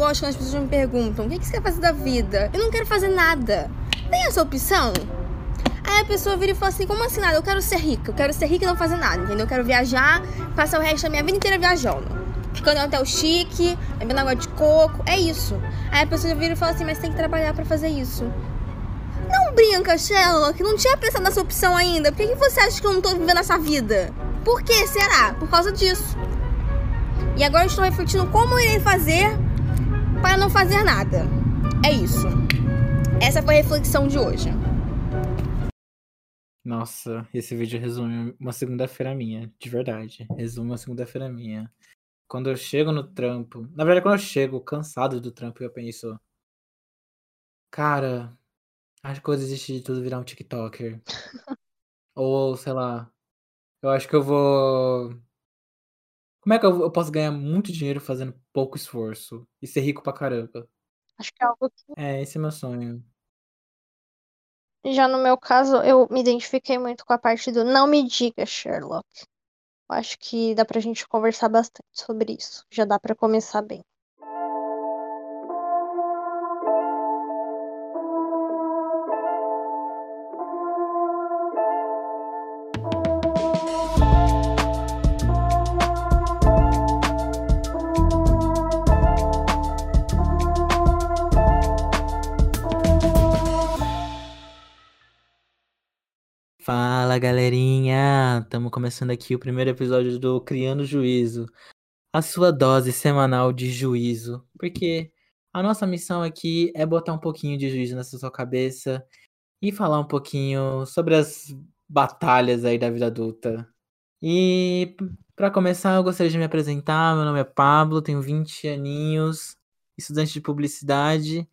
gosto quando as pessoas me perguntam: o que você quer fazer da vida? Eu não quero fazer nada. Tem essa opção? Aí a pessoa vira e fala assim: como assim nada? Eu quero ser rica. Eu quero ser rica e não fazer nada, entendeu? Eu quero viajar, passar o resto da minha vida inteira viajando. Ficando em hotel chique, bebendo água de coco. É isso. Aí a pessoa vira e fala assim: mas tem que trabalhar para fazer isso. Não brinca, Sherlock. Não tinha pensado nessa opção ainda. Por que, que você acha que eu não tô vivendo essa vida? Por que será? Por causa disso. E agora eu estou refletindo como eu irei fazer para não fazer nada. É isso. Essa foi a reflexão de hoje. Nossa, esse vídeo resume uma segunda-feira minha, de verdade. Resume uma segunda-feira minha. Quando eu chego no trampo, na verdade, quando eu chego cansado do trampo, eu penso, cara, acho que eu vou desistir de tudo virar um TikToker. Ou, sei lá, eu acho que eu vou. Como é que eu, eu posso ganhar muito dinheiro fazendo pouco esforço e ser rico pra caramba? Acho que é algo que. É, esse é meu sonho. Já no meu caso, eu me identifiquei muito com a parte do não me diga, Sherlock. Eu acho que dá pra gente conversar bastante sobre isso. Já dá pra começar bem. Fala galerinha! Estamos começando aqui o primeiro episódio do Criando Juízo, a sua dose semanal de juízo, porque a nossa missão aqui é botar um pouquinho de juízo nessa sua cabeça e falar um pouquinho sobre as batalhas aí da vida adulta. E para começar, eu gostaria de me apresentar. Meu nome é Pablo, tenho 20 aninhos, estudante de publicidade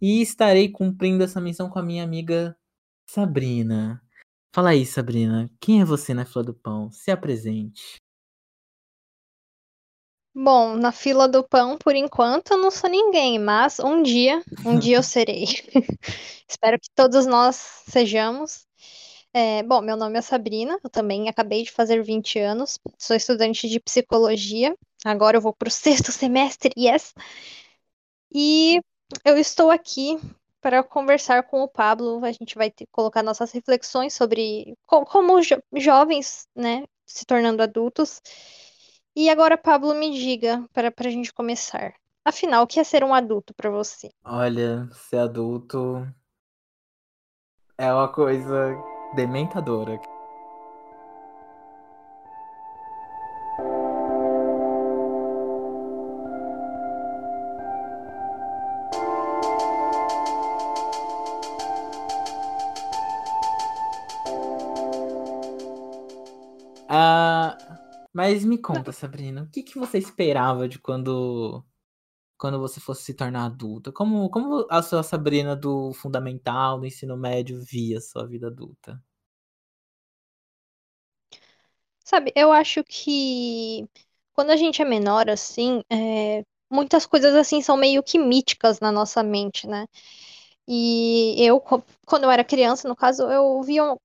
e estarei cumprindo essa missão com a minha amiga Sabrina. Fala aí, Sabrina, quem é você na fila do pão? Se apresente. Bom, na fila do pão, por enquanto, eu não sou ninguém, mas um dia, um dia eu serei. Espero que todos nós sejamos. É, bom, meu nome é Sabrina, eu também acabei de fazer 20 anos, sou estudante de psicologia, agora eu vou para o sexto semestre, yes! E eu estou aqui para conversar com o Pablo. A gente vai ter, colocar nossas reflexões sobre co como jo jovens, né, se tornando adultos. E agora, Pablo, me diga, para a gente começar. Afinal, o que é ser um adulto para você? Olha, ser adulto é uma coisa dementadora. Mas me conta, Sabrina, o que, que você esperava de quando quando você fosse se tornar adulta? Como, como a sua Sabrina do fundamental, do ensino médio, via a sua vida adulta? Sabe, eu acho que quando a gente é menor, assim, é, muitas coisas assim são meio que míticas na nossa mente, né? E eu, quando eu era criança, no caso, eu via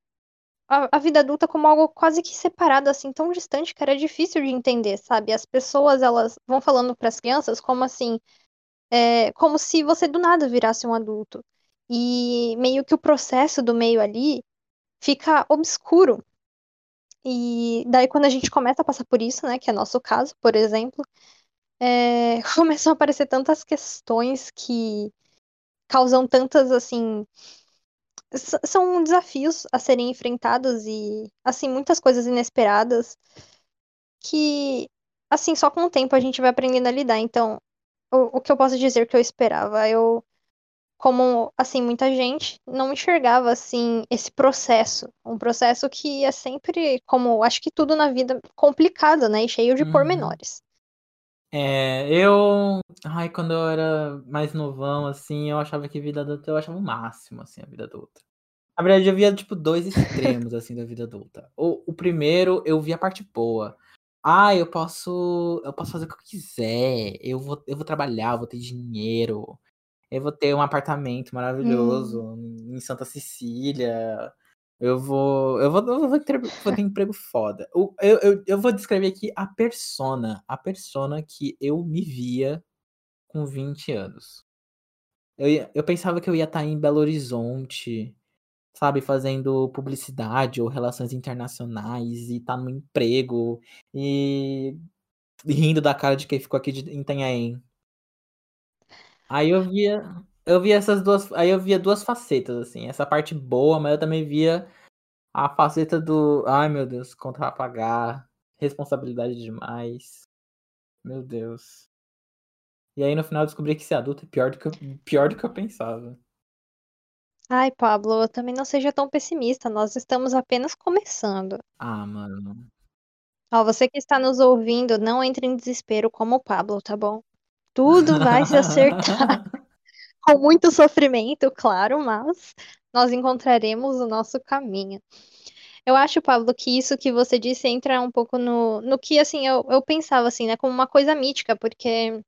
a, a vida adulta como algo quase que separado, assim, tão distante que era difícil de entender, sabe? As pessoas, elas vão falando para as crianças como assim, é, como se você do nada virasse um adulto. E meio que o processo do meio ali fica obscuro. E daí, quando a gente começa a passar por isso, né, que é nosso caso, por exemplo, é, começam a aparecer tantas questões que causam tantas, assim, são desafios a serem enfrentados e, assim, muitas coisas inesperadas que, assim, só com o tempo a gente vai aprendendo a lidar. Então, o, o que eu posso dizer que eu esperava? Eu, como, assim, muita gente não enxergava, assim, esse processo. Um processo que é sempre, como acho que tudo na vida, complicado, né? E cheio de Uhum. pormenores. É, eu. Ai, quando eu era mais novão, assim, eu achava que vida adulta eu achava o máximo, assim, a vida adulta. Na verdade, eu via, tipo, dois extremos, assim, da vida adulta. O, o primeiro, eu via a parte boa. Ah, eu posso. Eu posso fazer o que eu quiser. Eu vou, eu vou trabalhar, eu vou ter dinheiro. Eu vou ter um apartamento maravilhoso Hum. em Santa Cecília. Eu vou. Eu vou, eu vou, ter, vou ter emprego foda. Eu, eu, eu vou descrever aqui a persona. A persona que eu me via com 20 anos. Eu, eu pensava que eu ia estar em Belo Horizonte, sabe, fazendo publicidade ou relações internacionais e tá no emprego e rindo da cara de quem ficou aqui de, em Itanhaém. Aí eu via, eu via essas duas, aí eu via duas facetas assim, essa parte boa, mas eu também via a faceta do, ai meu Deus, conta pra pagar, responsabilidade demais. Meu Deus. E aí no final eu descobri que ser adulto é pior do que eu, pior do que eu pensava. Ai, Pablo, também não seja tão pessimista, nós estamos apenas começando. Ah, mano. Ó, você que está nos ouvindo, não entre em desespero como o Pablo, tá bom? Tudo vai se acertar com muito sofrimento, claro, mas nós encontraremos o nosso caminho. Eu acho, Pablo, que isso que você disse entra um pouco no, no que, assim, eu, eu pensava, assim, né, como uma coisa mítica, porque,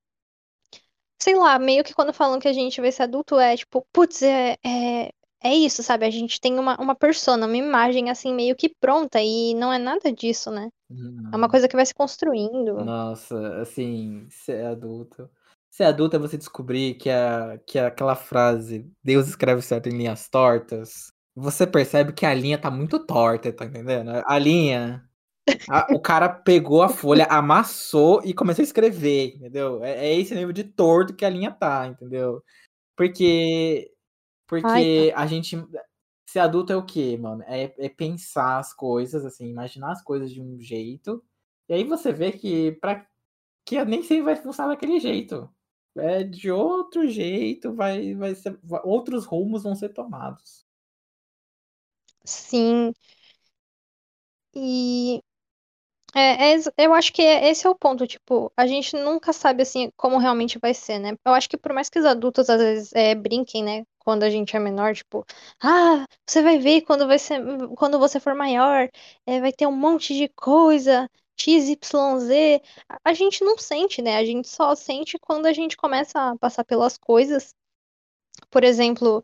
sei lá, meio que quando falam que a gente vai ser adulto, é tipo, putz, é, é, é isso, sabe? A gente tem uma, uma persona, uma imagem, assim, meio que pronta, e não é nada disso, né? É uma Não. coisa que vai se construindo. Nossa, assim, ser adulto. Ser adulto é você descobrir que, a, que aquela frase, Deus escreve certo em linhas tortas, você percebe que a linha tá muito torta, tá entendendo? A linha. a- o cara pegou a folha, amassou e começou a escrever, entendeu? É, é esse nível de torto que a linha tá, entendeu? Porque. Ai, Porque a gente. Ser adulto é o quê, mano? É, é pensar as coisas, assim, imaginar as coisas de um jeito. E aí você vê que, pra, que nem sempre vai funcionar daquele jeito. É de outro jeito, vai, vai ser, vai- outros rumos vão ser tomados. sim. E é, é eu acho que é- esse é o ponto, tipo, a gente nunca sabe assim como realmente vai ser, né? Eu acho que por mais que os adultos às vezes é, brinquem, né, quando a gente é menor, tipo, ah, você vai ver quando vai ser, quando você for maior, é, vai ter um monte de coisa, X, Y, Z. A a gente não sente, né? A gente só sente quando a gente começa a passar pelas coisas. Por exemplo,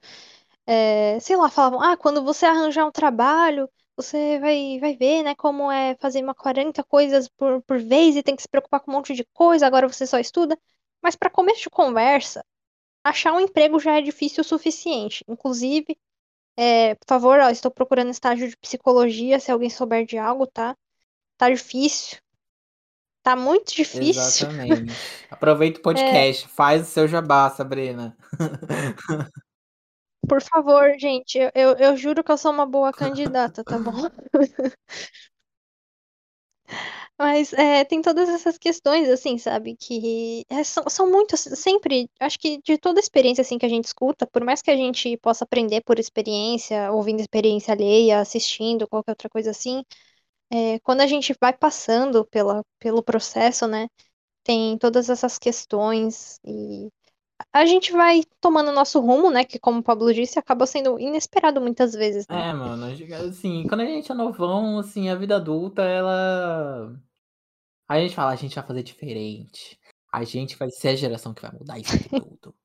é, sei lá, falavam, ah, quando você arranjar um trabalho, você vai, vai ver, né, como é fazer uma 40 coisas por, por vez e tem que se preocupar com um monte de coisa, agora você só estuda. Mas para começo de conversa, achar um emprego já é difícil o suficiente. Inclusive, é, por favor, ó, estou procurando estágio de psicologia, se alguém souber de algo, tá? Tá difícil. Tá muito difícil. Exatamente. Aproveita o É, podcast, faz o seu jabá, Sabrina. por favor, gente, eu, eu, eu juro que eu sou uma boa candidata, tá bom? Mas é, tem todas essas questões, assim, sabe? Que é, são, são muito, sempre, acho que de toda experiência, assim, que a gente escuta, por mais que a gente possa aprender por experiência, ouvindo experiência alheia, assistindo, qualquer outra coisa assim, é, quando a gente vai passando pela, pelo processo, né? Tem todas essas questões e a gente vai tomando nosso rumo, né? Que, como o Pablo disse, acaba sendo inesperado muitas vezes, né? É, mano, assim, quando a gente é novão, assim, a vida adulta, ela. A gente fala, a gente vai fazer diferente. A gente vai ser a geração que vai mudar isso tudo.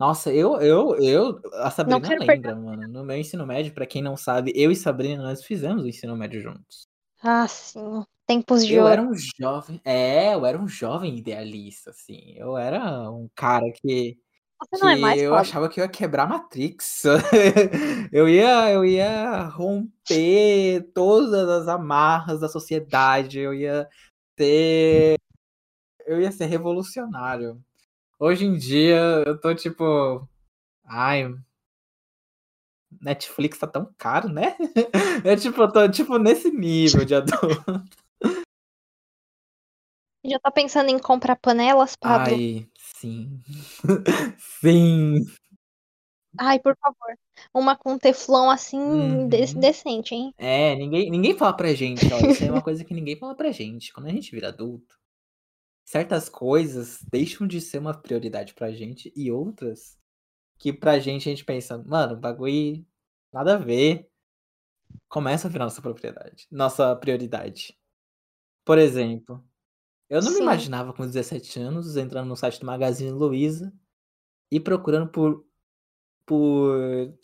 Nossa, eu, eu, eu, a Sabrina quero perder. lembra, mano. No meu ensino médio, pra quem não sabe, eu e Sabrina, nós fizemos o ensino médio juntos. Ah, sim, tempos de Eu ouro. era um jovem, é, eu era um jovem idealista, assim. Eu era um cara que, Você não é mais, eu achava que eu ia quebrar a Matrix. Eu ia, eu ia romper todas as amarras da sociedade. Eu ia ter, eu ia ser revolucionário. Hoje em dia, eu tô tipo, ai, Netflix tá tão caro, né? É tipo, eu tô tipo nesse nível de adulto. Já tá pensando em comprar panelas, Pablo? Ai, sim. Sim. Ai, por favor. Uma com teflon assim, Uhum. decente, hein? É, ninguém, ninguém fala pra gente, ó. Isso é uma coisa que ninguém fala pra gente. Quando a gente vira adulto, certas coisas deixam de ser uma prioridade pra gente e outras que pra gente a gente pensa, mano, bagulho nada a ver. Começa a virar nossa propriedade, nossa prioridade. Por exemplo, eu não me Sim. imaginava com 17 anos entrando no site do Magazine Luiza e procurando por, por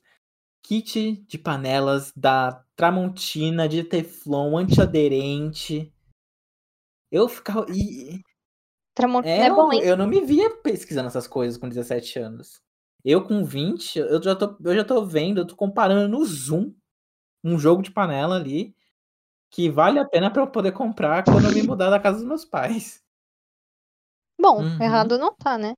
kit de panelas da Tramontina de Teflon antiaderente. Eu ficava. E, Tramontina É, é bom, hein? eu não me via pesquisando essas coisas com 17 anos. Eu com 20, eu já tô, eu já tô vendo, eu tô comparando no Zoom um jogo de panela ali que vale a pena pra eu poder comprar quando eu me mudar da casa dos meus pais. Bom, Uhum. errado não tá, né?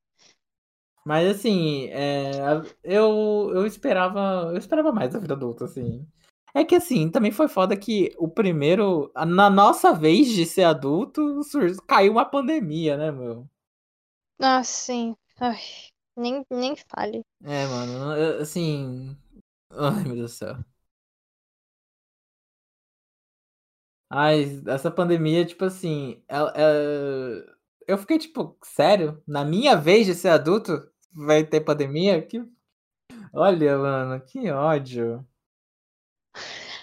Mas assim, é, eu, eu esperava. Eu esperava mais da vida adulta, assim. É que assim, também foi foda que o primeiro. Na nossa vez de ser adulto, caiu uma pandemia, né, meu? Ah, sim. Ai, nem, nem fale. É, mano, eu- assim. Ai, meu Deus do céu. Ai, essa pandemia, tipo assim. ela- é- Eu fiquei tipo, sério? Na minha vez de ser adulto, vai ter pandemia? Que... Olha, mano, que ódio.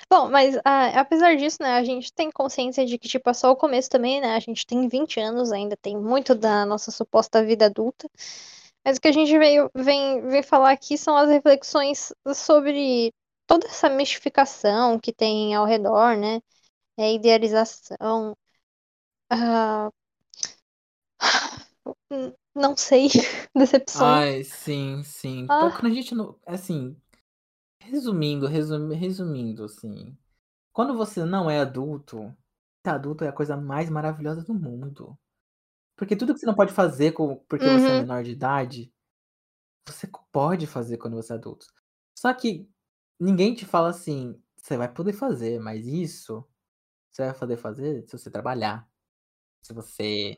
Bom, mas ah, apesar disso, né, a gente tem consciência de que, tipo, é só o começo também, né? A gente tem 20 anos ainda, tem muito da nossa suposta vida adulta. Mas o que a gente veio, vem, vem falar aqui são as reflexões sobre toda essa mistificação que tem ao redor, né? É, idealização. n- não sei, decepções. Ai, sim, sim. Ah. Pô, quando a gente não. Assim, resumindo, resumi- resumindo, assim. Quando você não é adulto, ser adulto é a coisa mais maravilhosa do mundo. Porque tudo que você não pode fazer com- porque você é Uhum. menor de idade, você pode fazer quando você é adulto. Só que ninguém te fala assim, você vai poder fazer, mas isso você vai poder fazer se você trabalhar. Se você.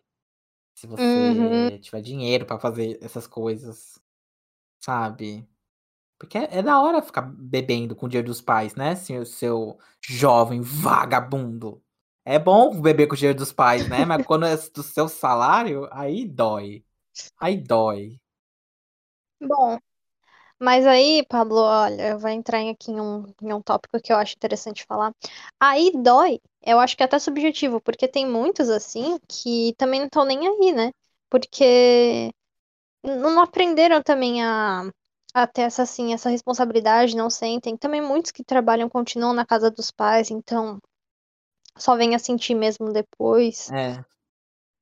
Se Uhum. você tiver dinheiro pra fazer essas coisas. Sabe? Porque é, é da hora ficar bebendo com o dinheiro dos pais, né, seu, seu jovem vagabundo? É bom beber com o dinheiro dos pais, né? Mas quando é do seu salário, aí dói. Aí dói. Bom, mas aí, Pablo, olha, eu vou entrar aqui em um, em um tópico que eu acho interessante falar. Aí dói, eu acho que é até subjetivo, porque tem muitos assim que também não estão nem aí, né? Porque não aprenderam também a, a ter essa, assim, essa responsabilidade, não sentem. Também muitos que trabalham continuam na casa dos pais, então só vêm a sentir mesmo depois. É,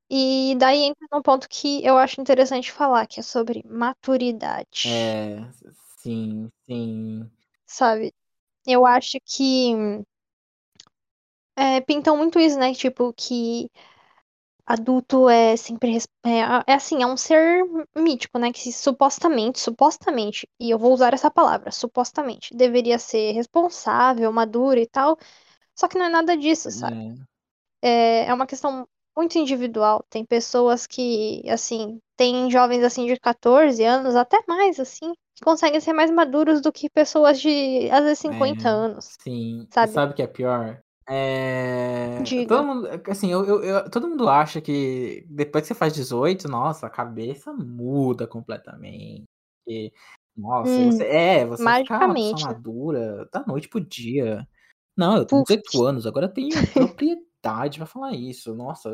E daí entra num ponto que eu acho interessante falar, que é sobre maturidade. é, sim, sim. Sabe? Eu acho que é, pintam muito isso, né? Tipo, que adulto é sempre. É, é assim, é um ser mítico, né? Que supostamente, supostamente, e eu vou usar essa palavra, supostamente, deveria ser responsável, maduro e tal. Só que não é nada disso, sabe? É, É, é uma questão muito individual. Tem pessoas que, assim, tem jovens assim de 14 anos, até mais, assim, que conseguem ser mais maduros do que pessoas de, às vezes, 50 é, anos, sim. Sabe? sabe o que é pior? É, Diga. todo mundo, assim, eu, eu- eu- todo mundo acha que depois que você faz 18, nossa, a cabeça muda completamente. E, nossa, Hum, você, é, você fica uma pessoa magicamente, né? madura da noite pro dia. Não, eu tenho Puf. 18 anos, agora eu tenho propriedade pra falar isso. Nossa,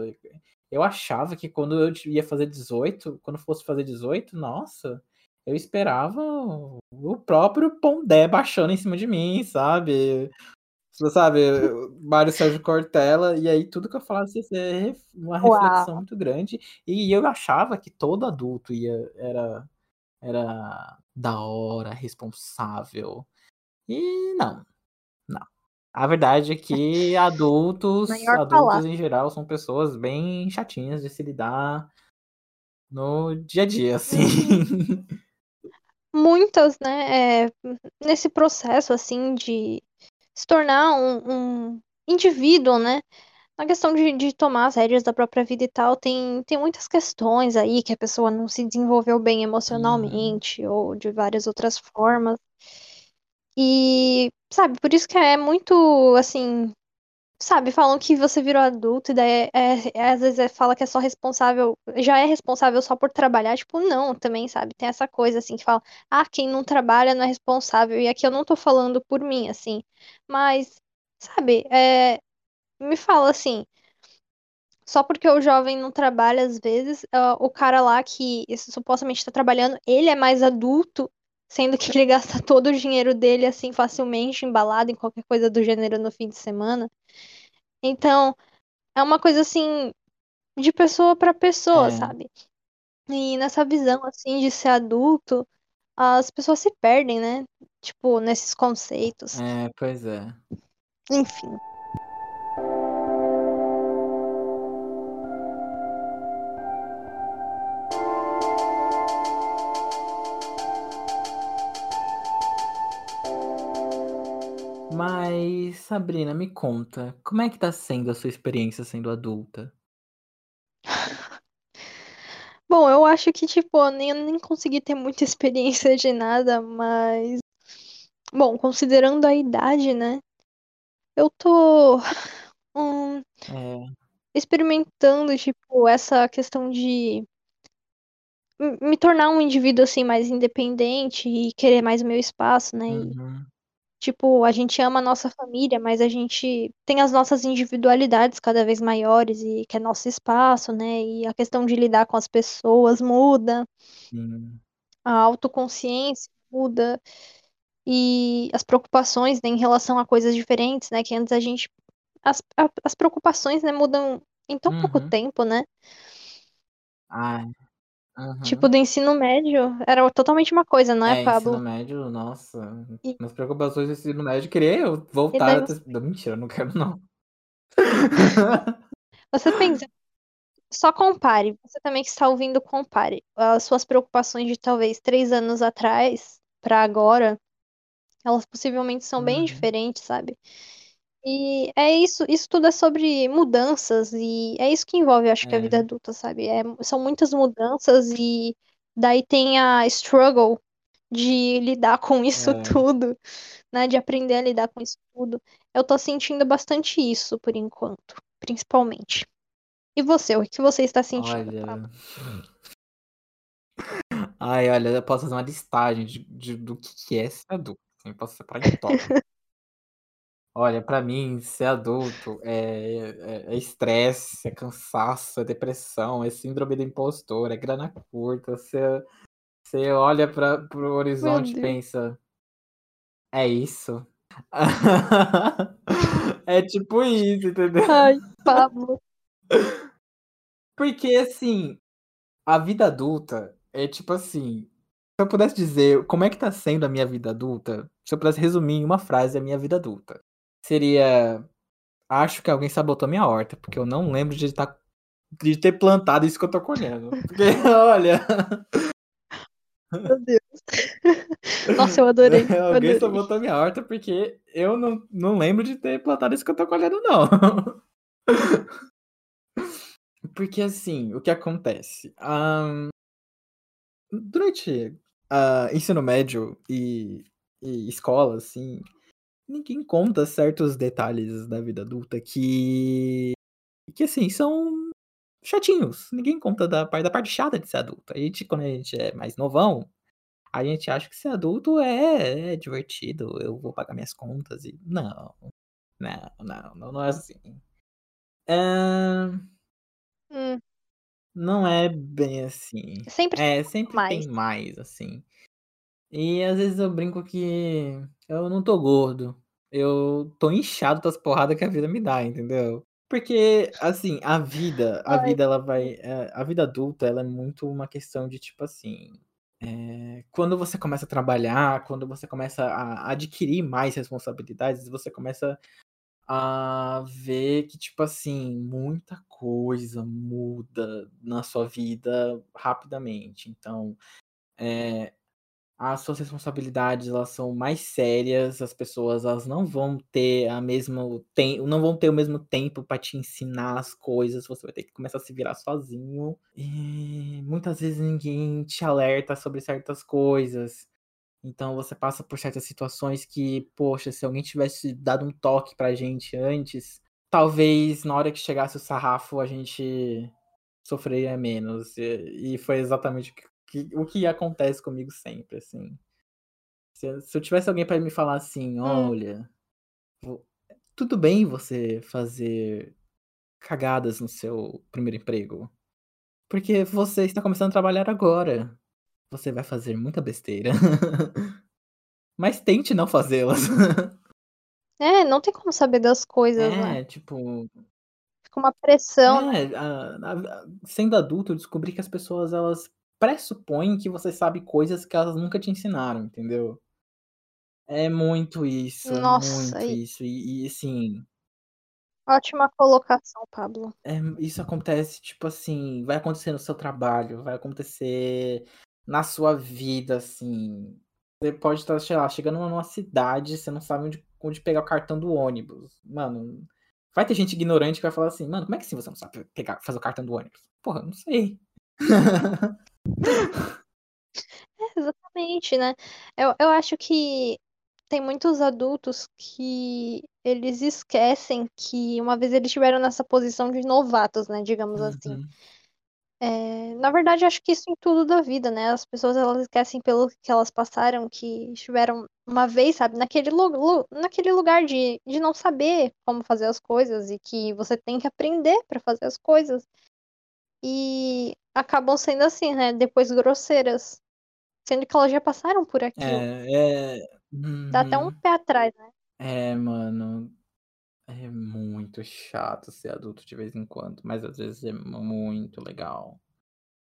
eu achava que quando eu ia fazer 18, quando fosse fazer 18, nossa, eu esperava o próprio Pondé baixando em cima de mim, sabe? Você Sabe, Mário Sérgio Cortella, e aí tudo que eu falasse ref- uma Uau. reflexão muito grande. E eu achava que todo adulto ia, era, era da hora, responsável. E não, não. A verdade é que adultos, adultos em geral, são pessoas bem chatinhas de se lidar no dia a dia, assim. Uhum. Muitas, né, é, nesse processo, assim, de se tornar um, um indivíduo, né? Na questão de, de tomar as rédeas da própria vida e tal, tem, tem muitas questões aí que a pessoa não se desenvolveu bem Uhum. emocionalmente ou de várias outras formas. E, sabe, por isso que é muito, assim, sabe, falam que você virou adulto e daí é, é- às vezes é- fala que é só responsável, já é responsável só por trabalhar, tipo, não, também, sabe, tem essa coisa, assim, que fala, ah, quem não trabalha não é responsável, e aqui eu não tô falando por mim, assim, mas, sabe, é, me fala assim, só porque o jovem não trabalha às vezes, ah, o cara lá que supostamente está trabalhando, ele é mais adulto, sendo que ele gasta todo o dinheiro dele assim facilmente, embalado em qualquer coisa do gênero no fim de semana. Então, é uma coisa assim de pessoa pra pessoa, É. sabe? E nessa visão, assim, de ser adulto, as pessoas se perdem, né? Tipo, nesses conceitos. É, pois é. Enfim. Mas, Sabrina, me conta, como é que tá sendo a sua experiência sendo adulta? Bom, eu acho que, tipo, eu nem, nem consegui ter muita experiência de nada, mas. Bom, considerando a idade, né? Eu tô. hum, É, experimentando, tipo, essa questão de me tornar um indivíduo, assim, mais independente e querer mais o meu espaço, né? Uhum, tipo, a gente ama a nossa família, mas a gente tem as nossas individualidades cada vez maiores e quer nosso espaço, né? E a questão de lidar com as pessoas muda. a autoconsciência muda e as preocupações, né, em relação a coisas diferentes, né, que antes a gente as, a- as preocupações, né, mudam em tão pouco uhum, tempo, né? Ai, Tipo, uhum. do ensino médio era totalmente uma coisa, não é, É, ensino Pablo? médio, nossa, E, nas preocupações do ensino médio, queria eu voltar daí a mentira, eu não quero não. você pensa, só compare, você também que está ouvindo, compare as suas preocupações de talvez três anos atrás para agora, elas possivelmente são bem Uhum, diferentes, sabe? E é isso, isso tudo é sobre mudanças e é isso que envolve, eu acho que a vida é, adulta, sabe? É- são muitas mudanças e daí tem a struggle de lidar com isso é, tudo, né? De aprender a lidar com isso tudo. Eu tô sentindo bastante isso por enquanto, principalmente. E você, o que você está sentindo, Pablo? olha... Ai, olha, eu posso fazer uma listagem de, de- do que é ser adulto, assim, posso separar em tópico. Olha, pra mim, ser adulto é é é estresse, é cansaço, é depressão, é síndrome do impostor, é grana curta, você você olha para o horizonte e pensa: "É isso?". É tipo isso, entendeu? Ai, Pablo. Porque, assim, a vida adulta é tipo assim, se eu pudesse dizer como é que tá sendo a minha vida adulta, se eu pudesse resumir em uma frase a minha vida adulta, seria: "Acho que alguém sabotou minha horta", porque eu não lembro de estar De ter plantado isso que eu tô colhendo. Porque, olha, Meu Deus. Nossa, eu adorei, eu alguém adorei. botou minha horta porque eu não, não lembro de ter plantado isso que eu tô colhendo, não. Porque, assim, o que acontece? Ah, durante a ensino médio e, e escola, assim, ninguém conta certos detalhes da vida adulta que, que assim, são chatinhos. Ninguém conta da, parte- da parte chata de ser adulto. A gente, quando a gente é mais novão, A gente acha que ser adulto é, é divertido, eu vou pagar minhas contas e. Não, não, não, não, não é assim. É, Hum, não é bem assim. sempre É, sempre mais. tem mais, assim. E às vezes eu brinco que eu não tô gordo. Eu tô inchado das porradas que a vida me dá, entendeu? Porque, assim, a vida, a Ai, vida, ela vai. é, A vida adulta, ela é muito uma questão de tipo assim. É, quando você começa a trabalhar, quando você começa a adquirir mais responsabilidades, você começa a ver que, tipo assim, muita coisa muda na sua vida rapidamente. Então, é, as suas responsabilidades elas são mais sérias, as pessoas elas não vão ter a mesmo tem não vão ter o mesmo tempo para te ensinar as coisas, você vai ter que começar a se virar sozinho. E muitas vezes ninguém te alerta sobre certas coisas. Então você passa por certas situações que, poxa, se alguém tivesse dado um toque pra gente antes, talvez na hora que chegasse o sarrafo a gente sofreria menos. E, e foi exatamente o que, que- o que acontece comigo sempre, assim. Se, eu- se eu tivesse alguém pra me falar assim, hum, olha, vo- tudo bem você fazer cagadas no seu primeiro emprego, porque você está começando a trabalhar agora. Você vai fazer muita besteira. Mas tente não fazê-las. é, não tem como saber das coisas, né? É, tipo Com uma pressão? É, a- a- sendo adulto, eu descobri que as pessoas elas pressupõem que você sabe coisas que elas nunca te ensinaram, entendeu? É muito isso, é Nossa, muito e- isso. E, e, assim, ótima colocação, Pablo. é, isso acontece, tipo assim, vai acontecer no seu trabalho, vai acontecer na sua vida, assim. Você pode estar, sei lá, chegando numa cidade, você não sabe onde, onde pegar o cartão do ônibus. Mano, vai ter gente ignorante que vai falar assim, mano, como é que assim você não sabe pegar, fazer o cartão do ônibus? Porra, não sei. É, exatamente, né? Eu, eu acho que tem muitos adultos que eles esquecem que uma vez eles estiveram nessa posição de novatos, né? Digamos assim. Uhum. É, na verdade, acho que isso em tudo da vida, né? As pessoas elas esquecem pelo que elas passaram, que estiveram uma vez, sabe, naquele, lu- naquele lugar de, de não saber como fazer as coisas e que você tem que aprender para fazer as coisas. E acabam sendo assim, né? Depois grosseiras. Sendo que elas já passaram por aquilo. É, é. Dá até um uhum. pé atrás, né? É, mano. É muito chato ser adulto de vez em quando, mas às vezes é muito legal.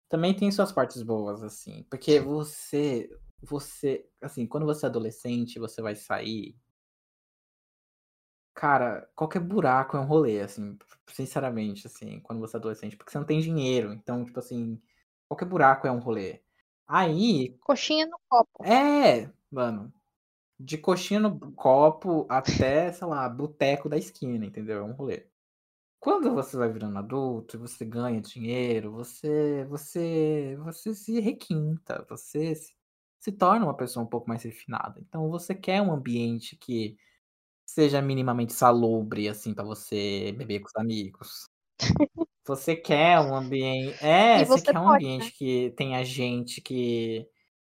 Também tem suas partes boas, assim, porque você, você, assim, quando você é adolescente, você vai sair, cara, qualquer buraco é um rolê, assim, sinceramente, assim, quando você é adolescente, porque você não tem dinheiro, então, tipo assim, qualquer buraco é um rolê. Aí, Coxinha no copo. é, mano, de coxinha no copo até, sei lá, boteco da esquina, entendeu? É um rolê. Quando você vai virando adulto, você ganha dinheiro, você você você se requinta, você se, se torna uma pessoa um pouco mais refinada. Então você quer um ambiente que seja minimamente salubre assim para você beber com os amigos. Você quer um ambiente, é, você você quer um pode, né? ambiente que tenha gente que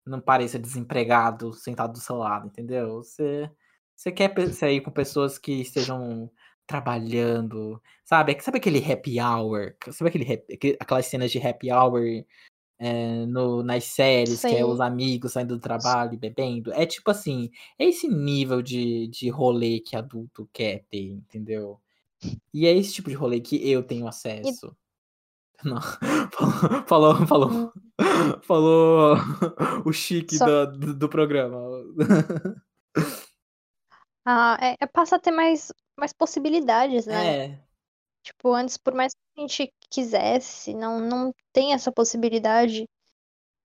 não pareça desempregado sentado do seu lado, entendeu? Você você quer sair com pessoas que estejam trabalhando, sabe? Sabe aquele happy hour? Sabe aquele, aquele- aquelas cenas de happy hour é, no, nas séries, que é os amigos saindo do trabalho e bebendo? É tipo assim, é esse nível de, de rolê que adulto quer ter, entendeu? E é esse tipo de rolê que eu tenho acesso. Não, falou, falou, falou, Hum. falou o chique Só- do, do, do programa. Ah, é, é- passa a ter mais, mais possibilidades, né? É, Tipo, antes, por mais que a gente quisesse, não, não tem essa possibilidade.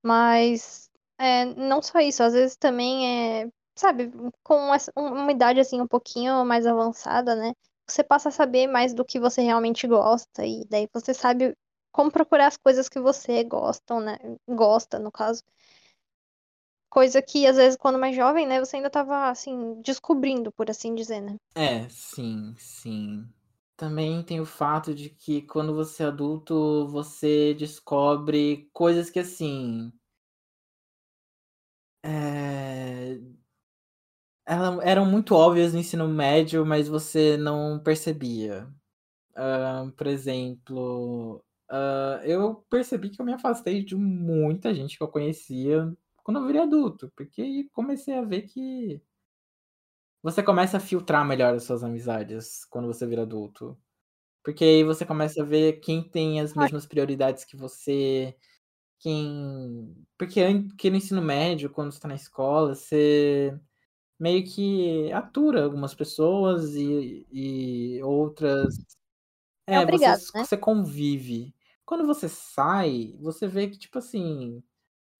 Mas é, não só isso, às vezes também é, sabe, com essa- um- uma idade assim um pouquinho mais avançada, né? Você passa a saber mais do que você realmente gosta, e daí você sabe como procurar as coisas que você gostam, né? Gosta, no caso. Coisa que, às vezes, quando mais jovem, né, você ainda tava, assim, descobrindo, por assim dizer, né? é, sim, sim. Também tem o fato de que quando você é adulto, você descobre coisas que assim. É, eram muito óbvias no ensino médio, mas você não percebia. Ah, por exemplo, ah, eu percebi que eu me afastei de muita gente que eu conhecia quando eu virei adulto, porque comecei a ver que você começa a filtrar melhor as suas amizades quando você vira adulto. Porque aí você começa a ver quem tem as mesmas prioridades que você, quem. Porque, porque no ensino médio, quando você tá na escola, você meio que atura algumas pessoas e, e outras. é É, você, obrigado, né? você convive. Quando você sai, você vê que, tipo assim,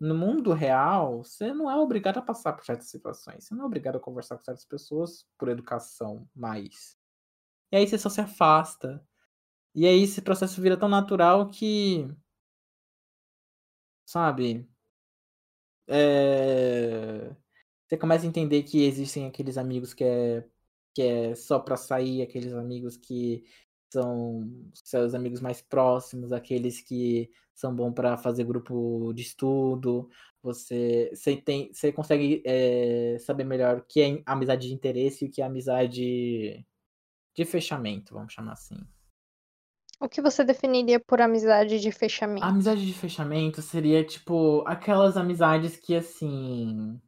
no mundo real, você não é obrigado a passar por certas situações. Você não é obrigado a conversar com certas pessoas por educação mais. E aí você só se afasta. E aí esse processo vira tão natural que, sabe, é, você começa a entender que existem aqueles amigos que é, que é só pra sair, aqueles amigos que são seus amigos mais próximos, aqueles que são bons pra fazer grupo de estudo. Você, você, tem, você consegue é, saber melhor o que é amizade de interesse e o que é amizade de fechamento, vamos chamar assim. O que você definiria por amizade de A fechamento? amizade de fechamento seria, tipo, aquelas amizades que, assim.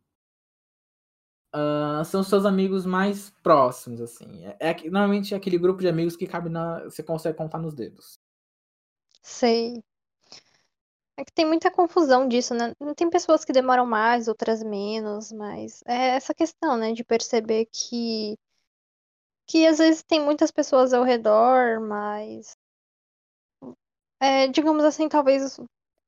Uh, são seus amigos mais próximos, assim. É, é, normalmente é aquele grupo de amigos que cabe na. Você consegue contar nos dedos. Sei. É que tem muita confusão disso, né? Tem pessoas que demoram mais, outras menos, mas é essa questão, né, de perceber que que às vezes tem muitas pessoas ao redor, mas é, digamos assim, talvez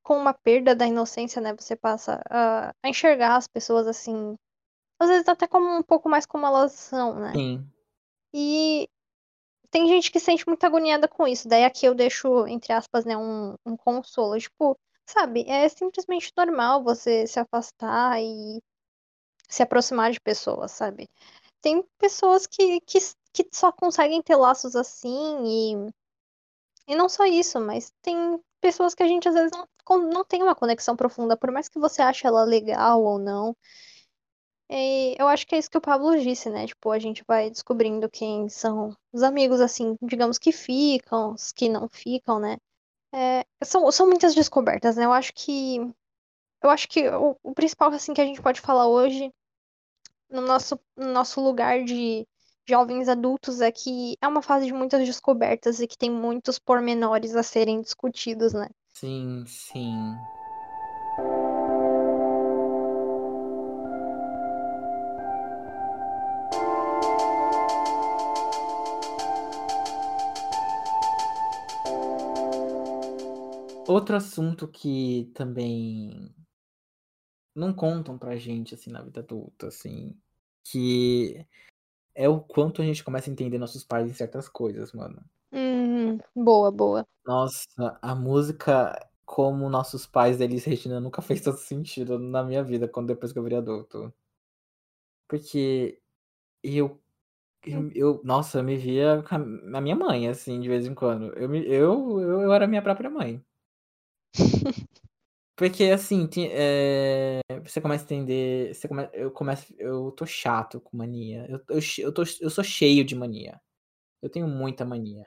com uma perda da inocência, né, você passa a, a enxergar as pessoas assim, às vezes até como um pouco mais como elas são, né? Sim. E tem gente que se sente muito agoniada com isso. Daí aqui eu deixo, entre aspas, né, um, um consolo. Tipo, sabe, é simplesmente normal você se afastar e se aproximar de pessoas, sabe? Tem pessoas que, que, que só conseguem ter laços assim e. E não só isso, mas tem pessoas que a gente às vezes não, não tem uma conexão profunda, por mais que você ache ela legal ou não. E eu acho que é isso que o Pablo disse, né? Tipo, a gente vai descobrindo quem são os amigos, assim, digamos que ficam, os que não ficam, né? É, são, são muitas descobertas, né? Eu acho que. Eu acho que o, o principal, assim, que a gente pode falar hoje, no nosso, no nosso lugar de jovens adultos, é que é uma fase de muitas descobertas e que tem muitos pormenores a serem discutidos, né? Sim, sim. Outro assunto que também não contam pra gente, assim, na vida adulta, assim, que é o quanto a gente começa a entender nossos pais em certas coisas, mano. Hum, boa, boa. Nossa, a música como nossos pais, Elis Regina, nunca fez tanto sentido na minha vida, quando depois que eu virei adulto. Porque eu eu, eu, nossa, eu me via com a minha mãe, assim, de vez em quando. Eu, eu, eu, eu era minha própria mãe. Porque assim, é, você começa a entender. Você come, eu começo. Eu tô chato com mania. Eu, eu, eu, tô, eu sou cheio de mania. Eu tenho muita mania.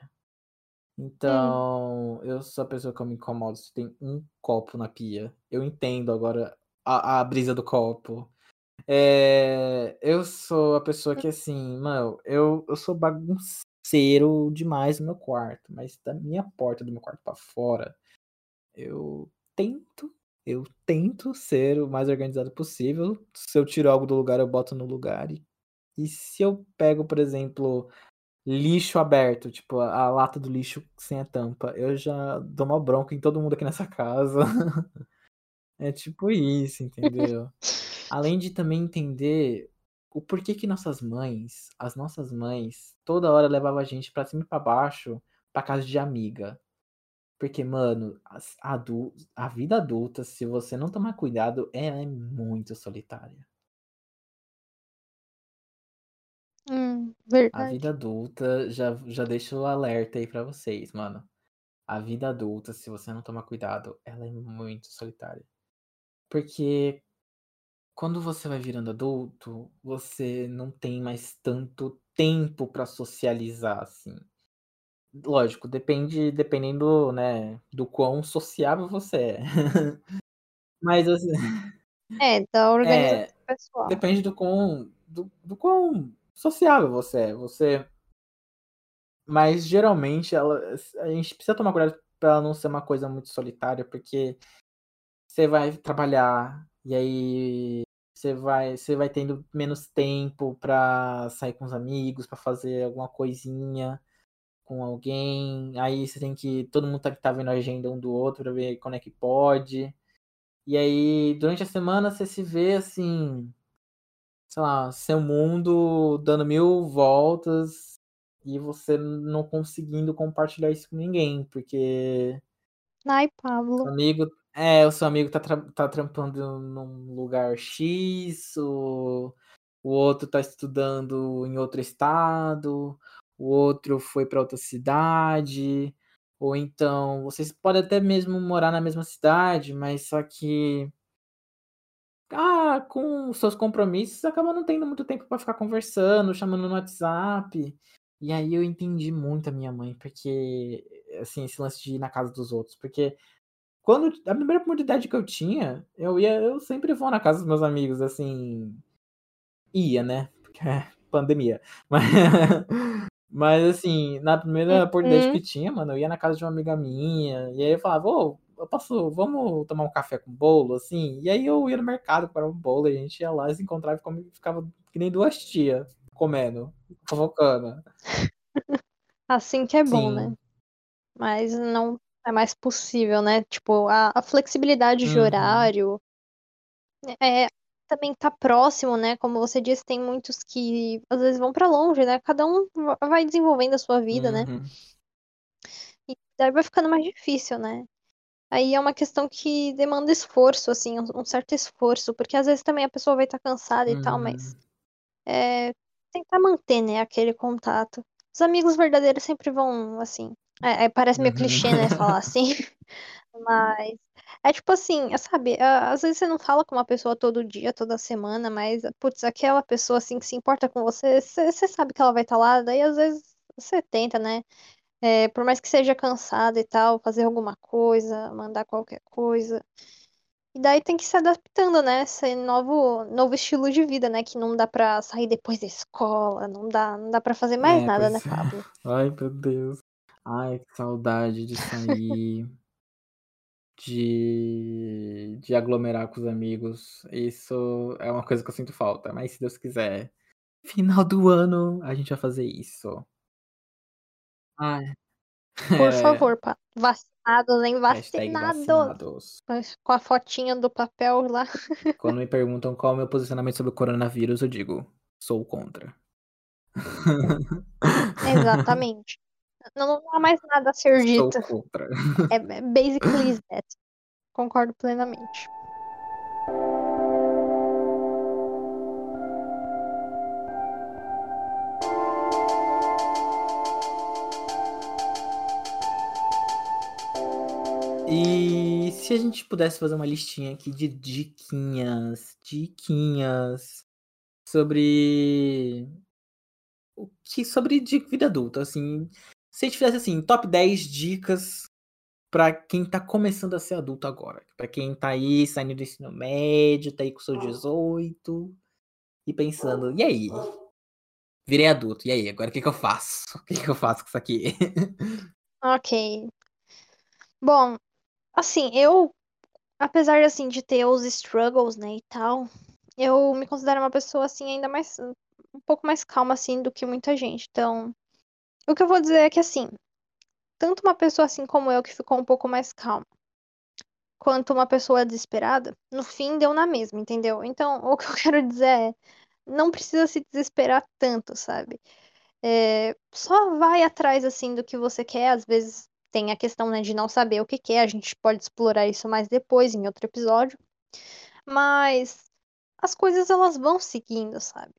Então, hum. eu sou a pessoa que eu me incomodo se tem um copo na pia. Eu entendo agora a, a brisa do copo. É, eu sou a pessoa que, assim, mano, eu, eu sou bagunceiro demais no meu quarto, mas da minha porta do meu quarto para fora, eu tento, eu tento ser o mais organizado possível. Se eu tiro algo do lugar, eu boto no lugar. E, e se eu pego, por exemplo, lixo aberto, tipo a, a, lata do lixo sem a tampa, eu já dou uma bronca em todo mundo aqui nessa casa. é tipo isso, entendeu? Além de também entender o porquê que nossas mães, as nossas mães, toda hora levavam a gente para cima e pra baixo pra casa de amiga. Porque, mano, a, a vida adulta, se você não tomar cuidado, ela é muito solitária. Hum, a vida adulta, já, já deixo o alerta aí pra vocês, mano. A vida adulta, se você não tomar cuidado, ela é muito solitária. Porque quando você vai virando adulto, você não tem mais tanto tempo para socializar, assim. Lógico, depende dependendo, né, do quão sociável você é. Mas assim É, da organização É, pessoal. depende do quão do do quão sociável você é. Você mas geralmente ela a gente precisa tomar cuidado pra ela não ser uma coisa muito solitária, porque você vai trabalhar, e aí você vai você vai tendo menos tempo pra sair com os amigos, pra fazer alguma coisinha com alguém, aí você tem que. Todo mundo tá, tá vendo a agenda um do outro pra ver quando é que pode. E aí, durante a semana, você se vê assim, sei lá, seu mundo dando mil voltas e você não conseguindo compartilhar isso com ninguém, porque. Ai, Pablo. Amigo, é, o seu amigo tá, tá trampando num lugar X, o, o outro tá estudando em outro estado, o outro foi para outra cidade, ou então vocês podem até mesmo morar na mesma cidade, mas só que ah, com seus compromissos acaba não tendo muito tempo para ficar conversando, chamando no WhatsApp. E aí eu entendi muito a minha mãe, porque assim, esse lance de ir na casa dos outros, porque quando a primeira oportunidade que eu tinha, eu ia, eu sempre vou na casa dos meus amigos, assim, Ia, né? Porque é pandemia. Mas, mas assim, na primeira oportunidade Uhum. que tinha, mano, eu ia na casa de uma amiga minha, e aí eu falava, ô, eu posso, vamos tomar um café com bolo, assim? E aí eu ia no mercado, comprava um bolo, e a gente ia lá, se encontrava e ficava que nem duas tias, comendo, fofocando. Assim que é bom, né? Sim. Mas não é mais possível, né? Tipo, a, a flexibilidade de Uhum. horário é, também tá próximo, né? Como você disse, tem muitos que às vezes vão pra longe, né? Cada um va- vai desenvolvendo a sua vida, né? Uhum. E daí vai ficando mais difícil, né? Aí é uma questão que demanda esforço, assim, um certo esforço, porque às vezes também a pessoa vai estar cansada e tal, mas Uhum. é, tentar manter, né, aquele contato. Os amigos verdadeiros sempre vão, assim, é, é, parece meio Uhum. clichê, né, falar assim, mas é tipo assim, é, sabe, a- às vezes você não fala com uma pessoa todo dia, toda semana, mas, putz, aquela pessoa, assim, que se importa com você, você você sabe que ela vai estar lá, daí às vezes você tenta, né, é, por mais que seja cansada e tal, fazer alguma coisa, mandar qualquer coisa. E daí tem que se adaptando, né? Esse novo, novo estilo de vida, né? Que não dá pra sair depois da escola, não dá, não dá pra fazer mais É, nada, né, pois é. Pablo? Ai, meu Deus. Ai, que saudade de sair, de, de aglomerar com os amigos. Isso é uma coisa que eu sinto falta, mas se Deus quiser, final do ano a gente vai fazer isso. Ai, Por é, favor, pá. Vacinados, hein? Vacinados. vacinados. Com a fotinha do papel lá. Quando me perguntam qual é o meu posicionamento sobre o coronavírus, eu digo, sou contra. Exatamente. Não, não há mais nada a ser dito. contra. É é basically that. Concordo plenamente. E se a gente pudesse fazer uma listinha aqui de diquinhas, diquinhas sobre o que sobre de vida adulta, assim, se a gente fizesse assim, top 10 dicas pra quem tá começando a ser adulto agora, pra quem tá aí saindo do ensino médio, tá aí com seus 18 e pensando, e aí? Virei adulto, e aí, agora o que que eu faço? O que que eu faço com isso aqui? Ok. Bom, assim, eu, apesar assim de ter os struggles, né, e tal, eu me considero uma pessoa assim ainda mais um pouco mais calma assim do que muita gente. Então, o que eu vou dizer é que assim, tanto uma pessoa assim como eu que ficou um pouco mais calma, quanto uma pessoa desesperada, no fim deu na mesma, entendeu? Então, o que eu quero dizer é, não precisa se desesperar tanto, sabe? É, só vai atrás assim do que você quer, às vezes tem a questão, né, de não saber o que quer, a gente pode explorar isso mais depois em outro episódio, mas as coisas elas vão seguindo, sabe?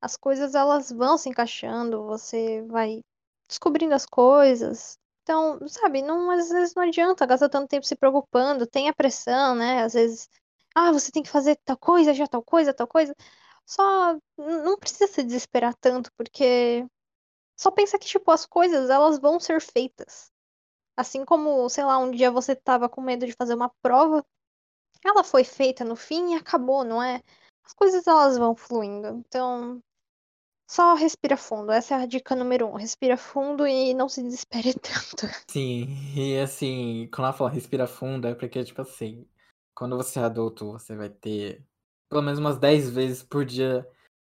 As coisas elas vão se encaixando, você vai descobrindo as coisas. Então, sabe, não, às vezes não adianta gastar tanto tempo se preocupando, tem a pressão, né? Às vezes, ah, você tem que fazer tal coisa, já tal coisa, tal coisa. Só não precisa se desesperar tanto, porque só pensa que, tipo, as coisas, elas vão ser feitas. Assim como, sei lá, um dia você tava com medo de fazer uma prova, ela foi feita no fim e acabou, não é? As coisas, elas vão fluindo. Então, só respira fundo. Essa é a dica número um. Respira fundo e não se desespere tanto. Sim, e assim, quando ela fala respira fundo, é porque, tipo assim, quando você é adulto, você vai ter pelo menos umas 10 vezes por dia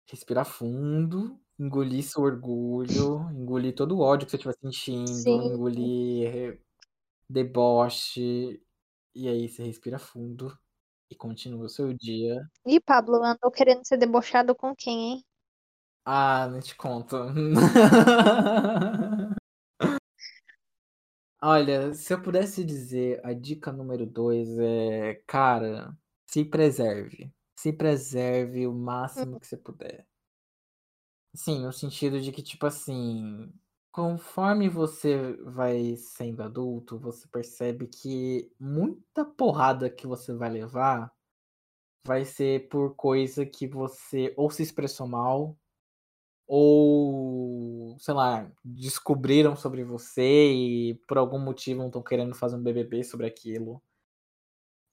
respirar fundo, engolir seu orgulho, engolir todo o ódio que você estiver sentindo, Sim. engolir deboche, e aí você respira fundo e continua o seu dia. Ih, Pablo, andou querendo ser debochado com quem, hein? Ah, não te conto. Olha, se eu pudesse dizer, a dica número dois é, cara, se preserve. Se preserve o máximo que você puder. Sim, no sentido de que, tipo assim, conforme você vai sendo adulto, você percebe que muita porrada que você vai levar vai ser por coisa que você ou se expressou mal, ou, sei lá, descobriram sobre você e por algum motivo não estão querendo fazer um BBB sobre aquilo.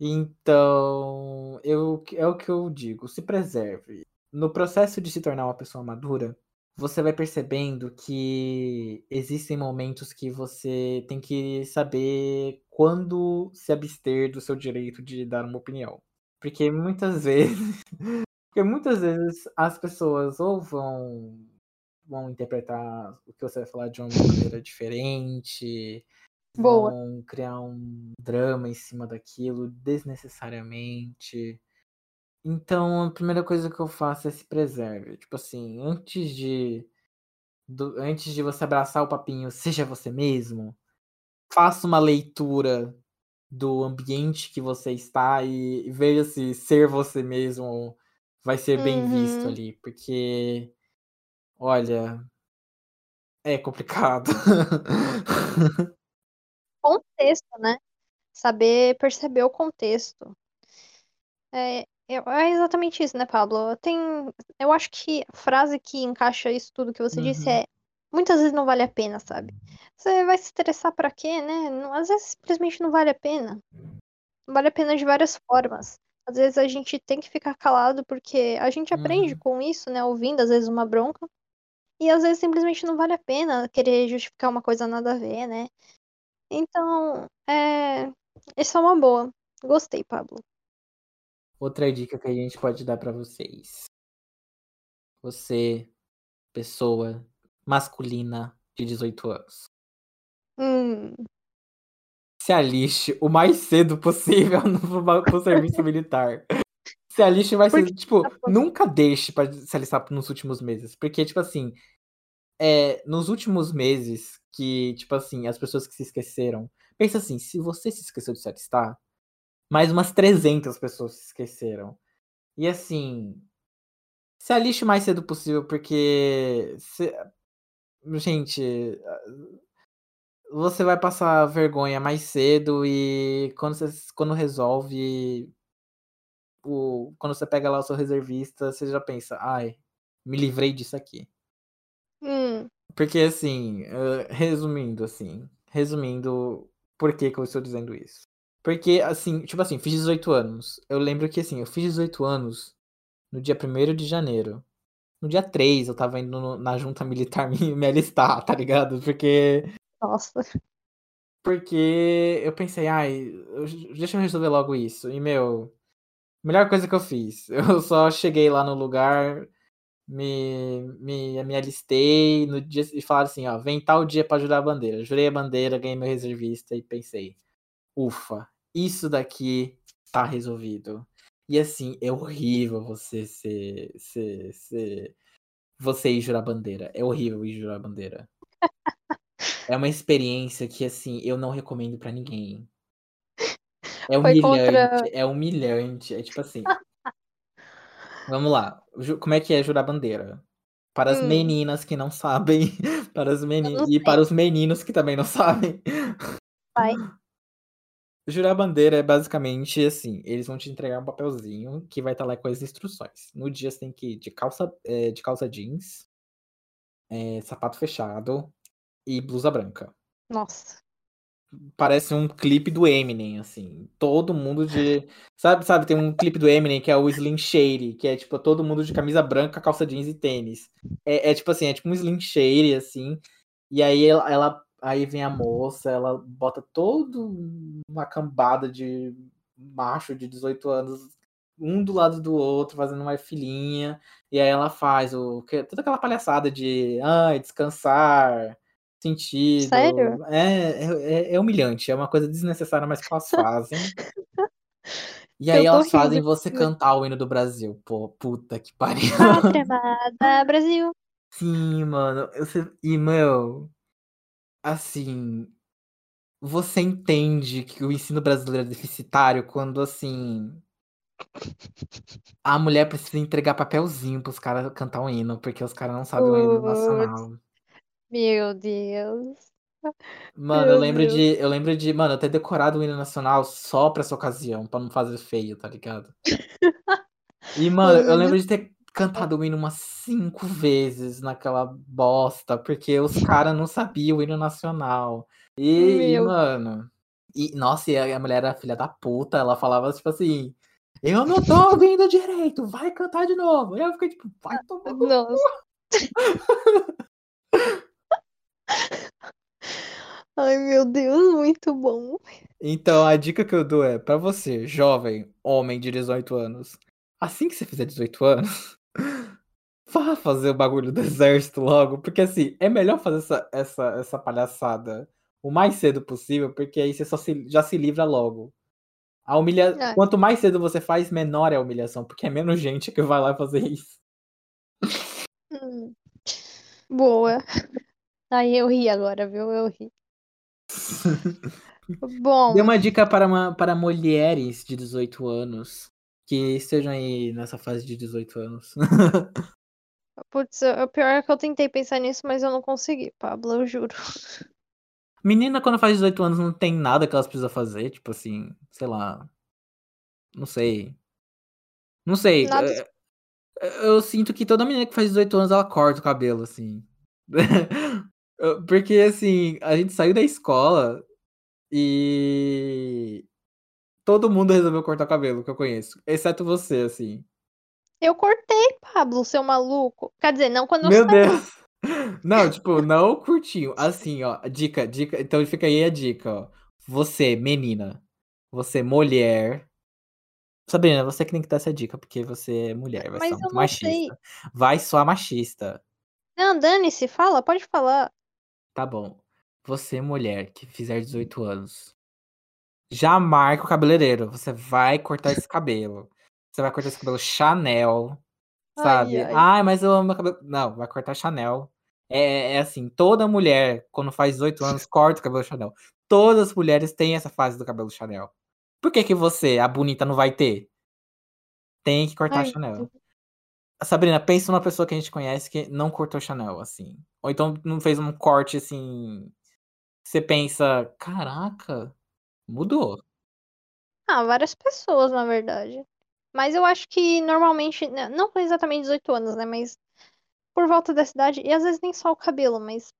Então, eu, é o que eu digo, se preserve. no processo de se tornar uma pessoa madura, você vai percebendo que existem momentos que você tem que saber quando se abster do seu direito de dar uma opinião. Porque muitas vezes. Porque muitas vezes as pessoas ou vão, vão interpretar o que você vai falar de uma maneira diferente, Boa. vão criar um drama em cima daquilo desnecessariamente. Então, a primeira coisa que eu faço é se preserve. Tipo assim, antes de do- antes de você abraçar o papinho, seja você mesmo, faça uma leitura do ambiente que você está e veja se ser você mesmo vai ser bem visto Uhum. ali, porque olha, é complicado. Contexto, né? Saber perceber o contexto. É, é exatamente isso, né, Pablo? Tem, eu acho que a frase que encaixa isso tudo que você disse Uhum. é muitas vezes não vale a pena, sabe? Você vai se estressar pra quê, né? Às vezes simplesmente não vale a pena. Não vale a pena de várias formas. Às vezes a gente tem que ficar calado porque a gente aprende Uhum. com isso, né? Ouvindo às vezes uma bronca. E às vezes simplesmente não vale a pena querer justificar uma coisa nada a ver, né? Então, é. Isso é uma boa. Gostei, Pablo. Outra dica que a gente pode dar pra vocês. Você, pessoa masculina de 18 anos, Hum, se alixe o mais cedo possível no, pro serviço militar. Se alixe mais cedo. Tipo, nunca deixe pra se alistar nos últimos meses. Porque, tipo assim, é, nos últimos meses que, tipo assim, as pessoas que se esqueceram. Pensa assim, se você se esqueceu de se alistar, mais umas 300 pessoas se esqueceram. E assim, se alixe o mais cedo possível, porque. se- gente, você vai passar vergonha mais cedo e quando você quando resolve. O, quando você pega lá o seu reservista, você já pensa, ai, me livrei disso aqui. hum, Porque assim, eh, resumindo assim, resumindo por que que eu estou dizendo isso. Porque assim, tipo assim, fiz 18 anos. Eu lembro que assim, eu fiz 18 anos no dia 1 de janeiro. No dia 3 eu tava indo no- na junta militar me, me alistar, tá ligado? Porque nossa. porque eu pensei, ai, deixa eu resolver logo isso. E meu, melhor coisa que eu fiz. Eu só cheguei lá no lugar, me, me, me alistei no dia e falaram assim, ó, vem tal dia pra jurar a bandeira. Jurei a bandeira, ganhei meu reservista e pensei, ufa, isso daqui tá resolvido. E assim, é horrível você ser, ser, ser você ir jurar a bandeira. É horrível ir jurar a bandeira. É uma experiência que assim, eu não recomendo pra ninguém. É humilhante, contra. é humilhante, é tipo assim, Vamos lá. Como é que é jurar bandeira? Para as Hum, meninas que não sabem, para as eu meni... não e para os meninos que também não sabem. Vai. Jurar bandeira é basicamente assim: eles vão te entregar um papelzinho que vai estar lá com as instruções. No dia você tem que ir de calça, eh, de calça jeans, eh, sapato fechado e blusa branca. Nossa. Parece um clipe do Eminem, assim. Todo mundo de. Sabe, sabe, tem um clipe do Eminem que é o Slim Shady, que é tipo todo mundo de camisa branca, calça jeans e tênis. É, é tipo assim, é tipo um Slim Shady, assim. E aí ela, ela- aí vem a moça, ela bota todo uma cambada de macho de 18 anos, um do lado do outro, fazendo uma filinha. E aí ela faz o toda aquela palhaçada de ai, descansar, sentido. Sério? É, é, é humilhante, é uma coisa desnecessária, mas que elas fazem. E aí elas fazem rindo. você cantar o hino do Brasil. Pô, puta que pariu. Pátria amada, Brasil. Sim, mano. Eu E, meu, assim, você entende que o ensino brasileiro é deficitário quando, assim, a mulher precisa entregar papelzinho pros caras cantar o hino, porque os caras não sabem o hino nacional. Meu Deus. Mano, eu Meu lembro Deus. de, eu lembro de, mano, eu ter decorado o hino nacional só pra essa ocasião, pra não fazer feio, tá ligado? E, mano, eu lembro de ter cantado o hino umas cinco vezes naquela bosta, porque os caras não sabiam o hino nacional. E, e, mano, e, nossa, e a mulher era filha da puta, ela falava, tipo assim, Eu não tô ouvindo direito, vai cantar de novo. E eu fiquei tipo, vai tomar. no Nossa. Ai, meu Deus, muito bom. Então, a dica que eu dou é pra você, jovem, homem de 18 anos. Assim que você fizer 18 anos, vá fazer o bagulho do exército logo, porque assim, é melhor fazer essa, essa, essa palhaçada o mais cedo possível, porque aí você só se, já se livra logo. A humilha... É. Quanto mais cedo você faz, menor é a humilhação, porque é menos gente que vai lá fazer isso. Hum. Boa. Aí eu ri agora, viu? Eu ri. Bom, Dê uma dica para, uma, para mulheres de 18 anos que estejam aí nessa fase de 18 anos. putz, o pior é que eu tentei pensar nisso, mas eu não consegui, Pablo, eu juro. Menina, quando faz 18 anos, não tem nada que elas precisam fazer, tipo assim, sei lá. Não sei. Não sei. Nada- é- Eu sinto que toda menina que faz 18 anos, ela corta o cabelo, assim. Porque, assim, a gente saiu da escola e. Todo mundo resolveu cortar o cabelo que eu conheço. Exceto você, assim. Eu cortei, Pablo, seu maluco. Quer dizer, não quando eu Meu saí. Deus! Não, tipo, não curtinho. Assim, ó. Dica, dica. Então fica aí a dica, ó. Você, menina. Você, mulher. Sabrina, você que tem que dar essa dica, porque você é mulher, vai Mas ser muito não sei. machista. Vai soar machista. Não, dane-se, fala, pode falar. Tá bom. Você, mulher, que fizer 18 anos. Já marca o cabeleireiro. Você vai cortar esse cabelo. Você vai cortar esse cabelo Chanel. Sabe? Ai, ai. Ai, mas eu amo meu cabelo. Não, vai cortar Chanel. É, é assim, toda mulher, quando faz 18 anos, corta o cabelo Chanel. Todas as mulheres têm essa fase do cabelo Chanel. Por que que você, a bonita, não vai ter? Tem que cortar Ai, Chanel. Sabrina, pensa numa pessoa que a gente conhece que não cortou Chanel, assim. Ou então não fez um corte, assim... Você pensa, caraca, mudou. Ah, várias pessoas, na verdade. Mas eu acho que normalmente, não com exatamente 18 anos, né? Mas por volta da cidade, e às vezes nem só o cabelo, mas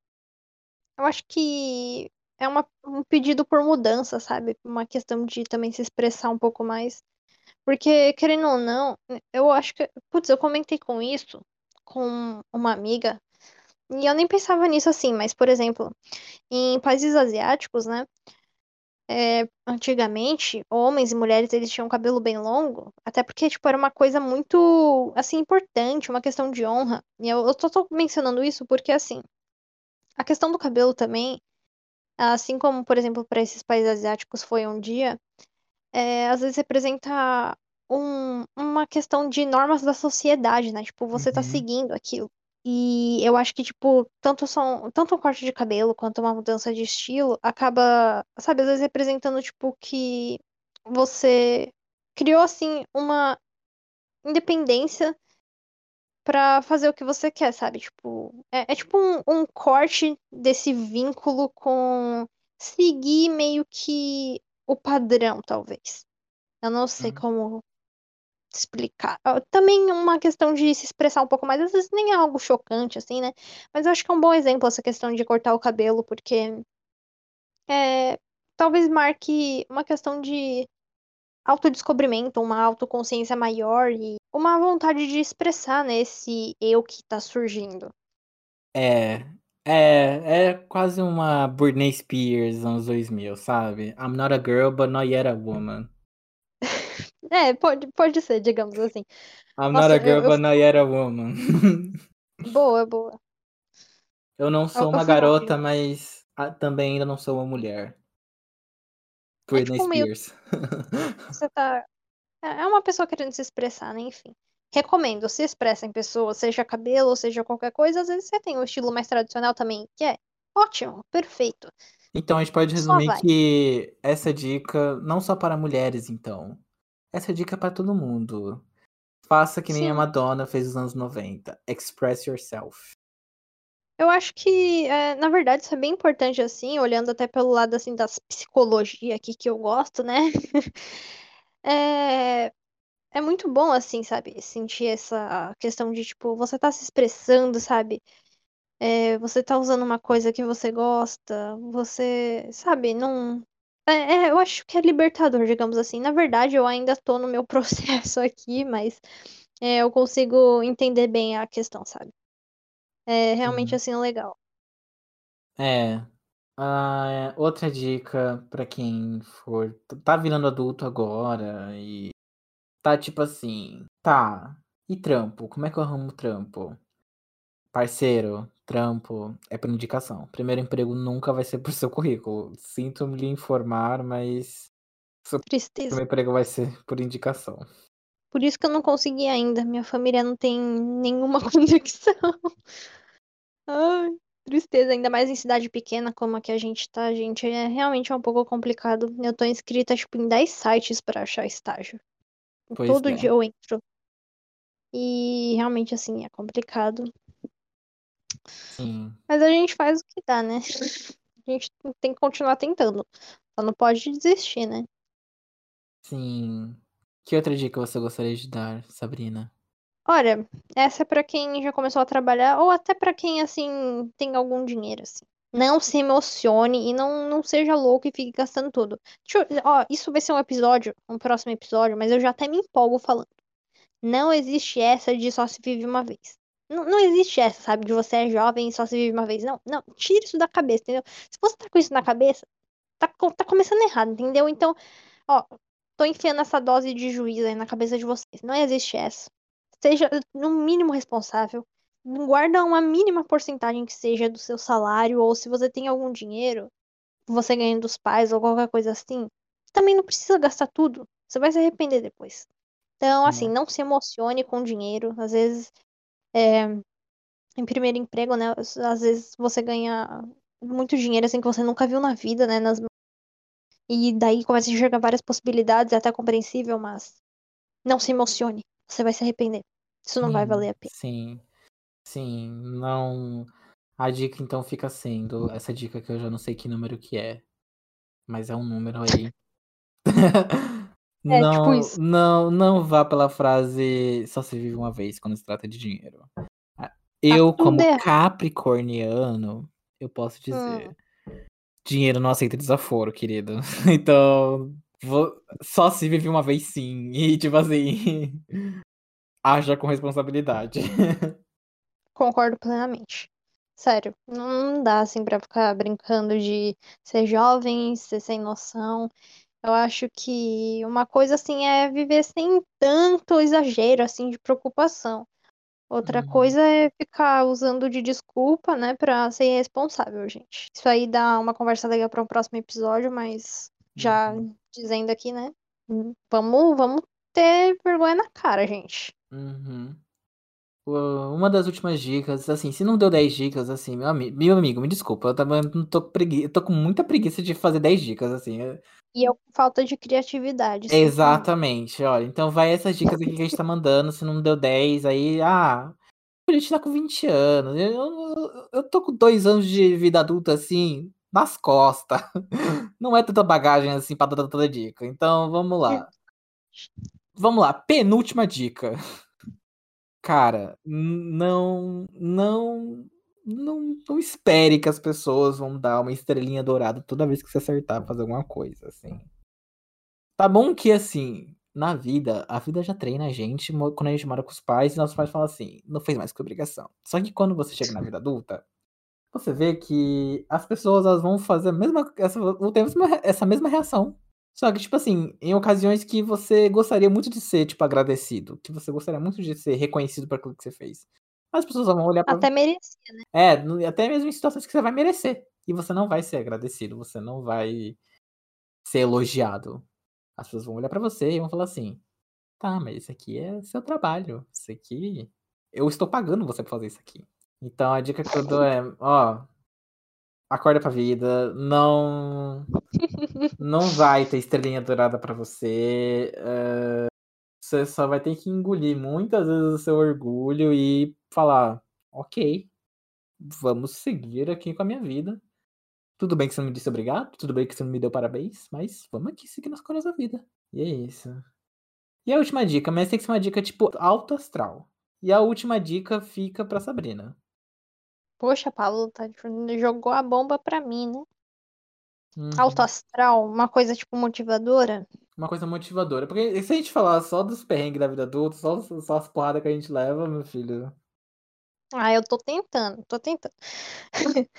eu acho que é uma, um pedido por mudança, sabe? Uma questão de também se expressar um pouco mais. Porque, querendo ou não, eu acho que. Putz, eu comentei com isso com uma amiga, e eu nem pensava nisso assim, mas, por exemplo, em países asiáticos, né? é, antigamente, homens e mulheres, eles tinham cabelo bem longo, até porque, tipo, era uma coisa muito, assim, importante, uma questão de honra. E eu, eu tô mencionando isso porque, assim, a questão do cabelo também, assim como, por exemplo, para esses países asiáticos foi um dia, é, às vezes representa um- uma questão de normas da sociedade, né? Tipo, você tá Uhum. seguindo aquilo. E eu acho que, tipo, tanto são, tanto um corte de cabelo quanto uma mudança de estilo acaba, sabe, às vezes representando, tipo, que você criou, assim, uma independência pra fazer o que você quer, sabe? Tipo, é, é tipo um, um corte desse vínculo com seguir meio que o padrão, talvez. Eu não sei Hum. como explicar. Ah, Também uma questão de se expressar um pouco mais, às vezes nem é algo chocante, assim, né? Mas eu acho que é um bom exemplo essa questão de cortar o cabelo, porque é, talvez marque uma questão de autodescobrimento, uma autoconsciência maior e uma vontade de expressar, né, esse eu que tá surgindo. É, é, é quase uma Britney Spears anos 2000, sabe? I'm not a girl, but not yet a woman. É, pode, pode ser, digamos assim. I'm Nossa, not a girl, eu but not yet a woman. Boa, boa. Eu não sou Eu- uma garota, mas também ainda não sou uma mulher. Britney tipo meio- Spears. Você tá. É é uma pessoa querendo se expressar, né? Enfim. Recomendo, se expressa em pessoa, seja cabelo, seja qualquer coisa. Às vezes você tem um estilo mais tradicional também, que é ótimo, perfeito. Então a gente pode resumir que essa dica não só para mulheres, então. Essa dica é para todo mundo. Faça que nem a Sim. Madonna fez nos anos 90. Express yourself. Eu acho que, é, na verdade, isso é bem importante, assim, olhando até pelo lado, assim, da psicologia aqui que eu gosto, né? É, é muito bom, assim, sabe? Sentir essa questão de, tipo, você tá se expressando, sabe? É, você tá usando uma coisa que você gosta, você, sabe, não. É, é, eu acho que é libertador, digamos assim. Na verdade, eu ainda tô no meu processo aqui, mas é, eu consigo entender bem a questão, sabe? É realmente Sim. assim legal. É. Ah, outra dica pra quem for. Tá virando adulto agora e. Tá tipo assim. Tá. E trampo? Como é que eu arrumo trampo? Parceiro, trampo é por indicação. Primeiro emprego nunca vai ser por seu currículo. Sinto me lhe informar, mas seu Tristeza. primeiro emprego vai ser por indicação. Por isso que eu não consegui ainda. Minha família não tem nenhuma conexão. Ai, tristeza. Ainda mais em cidade pequena como a que a gente tá, gente. É realmente um pouco complicado. Eu tô inscrita, tipo, em 10 sites pra achar estágio. Pois Todo é. dia eu entro. E realmente, assim, é complicado. Sim. Mas a gente faz o que dá, né? A gente tem que continuar tentando. Só não pode desistir, né? Sim. Que outra dica você gostaria de dar, Sabrina? Olha, essa é pra quem já começou a trabalhar ou até pra quem, assim, tem algum dinheiro, assim. Não se emocione e não, não seja louco e fique gastando tudo. Eu- ó, isso vai ser um episódio, um próximo episódio, mas eu já até me empolgo falando. Não existe essa de só se vive uma vez. Não, não existe essa, sabe? De você é jovem e só se vive uma vez. Não, não. Tira isso da cabeça, entendeu? Se você tá com isso na cabeça, tá, tá começando errado, entendeu? Então, ó, tô enfiando essa dose de juízo aí na cabeça de vocês. Não existe essa. Seja no mínimo responsável. Guarda uma mínima porcentagem que seja do seu salário, ou se você tem algum dinheiro, você ganha dos pais ou qualquer coisa assim, também não precisa gastar tudo. Você vai se arrepender depois. Então, assim, Né? não se emocione com dinheiro. Às vezes, é, em primeiro emprego, né? Às vezes você ganha muito dinheiro assim que você nunca viu na vida, né? Nas... E daí começa a enxergar várias possibilidades, é até compreensível, mas não se emocione. Você vai se arrepender. Isso não vai valer a pena. Sim. Sim. Não. A dica então fica sendo essa dica que eu já não sei que número que é, mas é um número aí. É, tipo Não, isso. não, não vá pela frase só se vive uma vez quando se trata de dinheiro. Ah, Eu, como capricorniano, eu posso Hum, dizer, dinheiro não aceita desaforo, querido. Então, vou- só se vive uma vez sim. E tipo assim, haja com responsabilidade. Concordo plenamente. Sério, não dá assim pra ficar brincando de ser jovem, ser sem noção. Eu acho que uma coisa assim é viver sem tanto exagero assim de preocupação. Outra Uhum, coisa é ficar usando de desculpa, né, pra ser irresponsável, gente. Isso aí dá uma conversa legal para um próximo episódio, mas já uhum, dizendo aqui, né, vamos, vamos ter vergonha na cara, gente. uhum. Uma das últimas dicas, assim, se não deu 10 dicas, assim, meu, ami meu amigo, me desculpa, eu também não tô com preguiça, eu tô com muita preguiça de fazer 10 dicas, assim. é- E eu com falta de criatividade, muito. Exatamente, olha, então vai essas dicas aqui que a gente tá mandando, se não deu 10, aí, ah, a gente tá com 20 anos, eu, eu, eu tô com dois anos de vida adulta, assim, nas costas. Não é tanta bagagem, assim, pra dar tanta dica. Então, vamos lá. Vamos lá, penúltima dica. Cara, não, não, não, não espere que as pessoas vão dar uma estrelinha dourada toda vez que você acertar fazer alguma coisa, assim. Tá bom que, assim, na vida, a vida já treina a gente quando a gente mora com os pais e nossos pais falam assim, não fez mais que obrigação. Só que quando você chega na vida adulta, você vê que as pessoas elas vão fazer a mesma, essa, essa mesma reação. Só que, tipo assim, em ocasiões que você gostaria muito de ser, tipo, agradecido, que você gostaria muito de ser reconhecido por aquilo que você fez. Mas as pessoas vão olhar pra Até merecia, né? É, até mesmo em situações que você vai merecer. E você não vai ser agradecido, você não vai ser elogiado. As pessoas vão olhar pra você e vão falar assim: tá, mas isso aqui é seu trabalho. Isso aqui. Eu estou pagando você pra fazer isso aqui. Então a dica que eu dou é: ó, acorda pra vida, não. Não vai ter estrelinha dourada pra você. é, Você só vai ter que engolir muitas vezes o seu orgulho e falar: ok, vamos seguir aqui com a minha vida. Tudo bem que você não me disse obrigado, tudo bem que você não me deu parabéns, mas vamos aqui seguir nas coisas da vida. E é isso. E a última dica, mas tem que ser uma dica tipo alto astral. E a última dica fica pra Sabrina. Poxa, Paulo tá, jogou a bomba pra mim, né? Uhum. alto astral, uma coisa tipo motivadora. Uma coisa motivadora. Porque se a gente falar só dos perrengues da vida adulta, só, só as porradas que a gente leva, meu filho. Ah, eu tô tentando, tô tentando.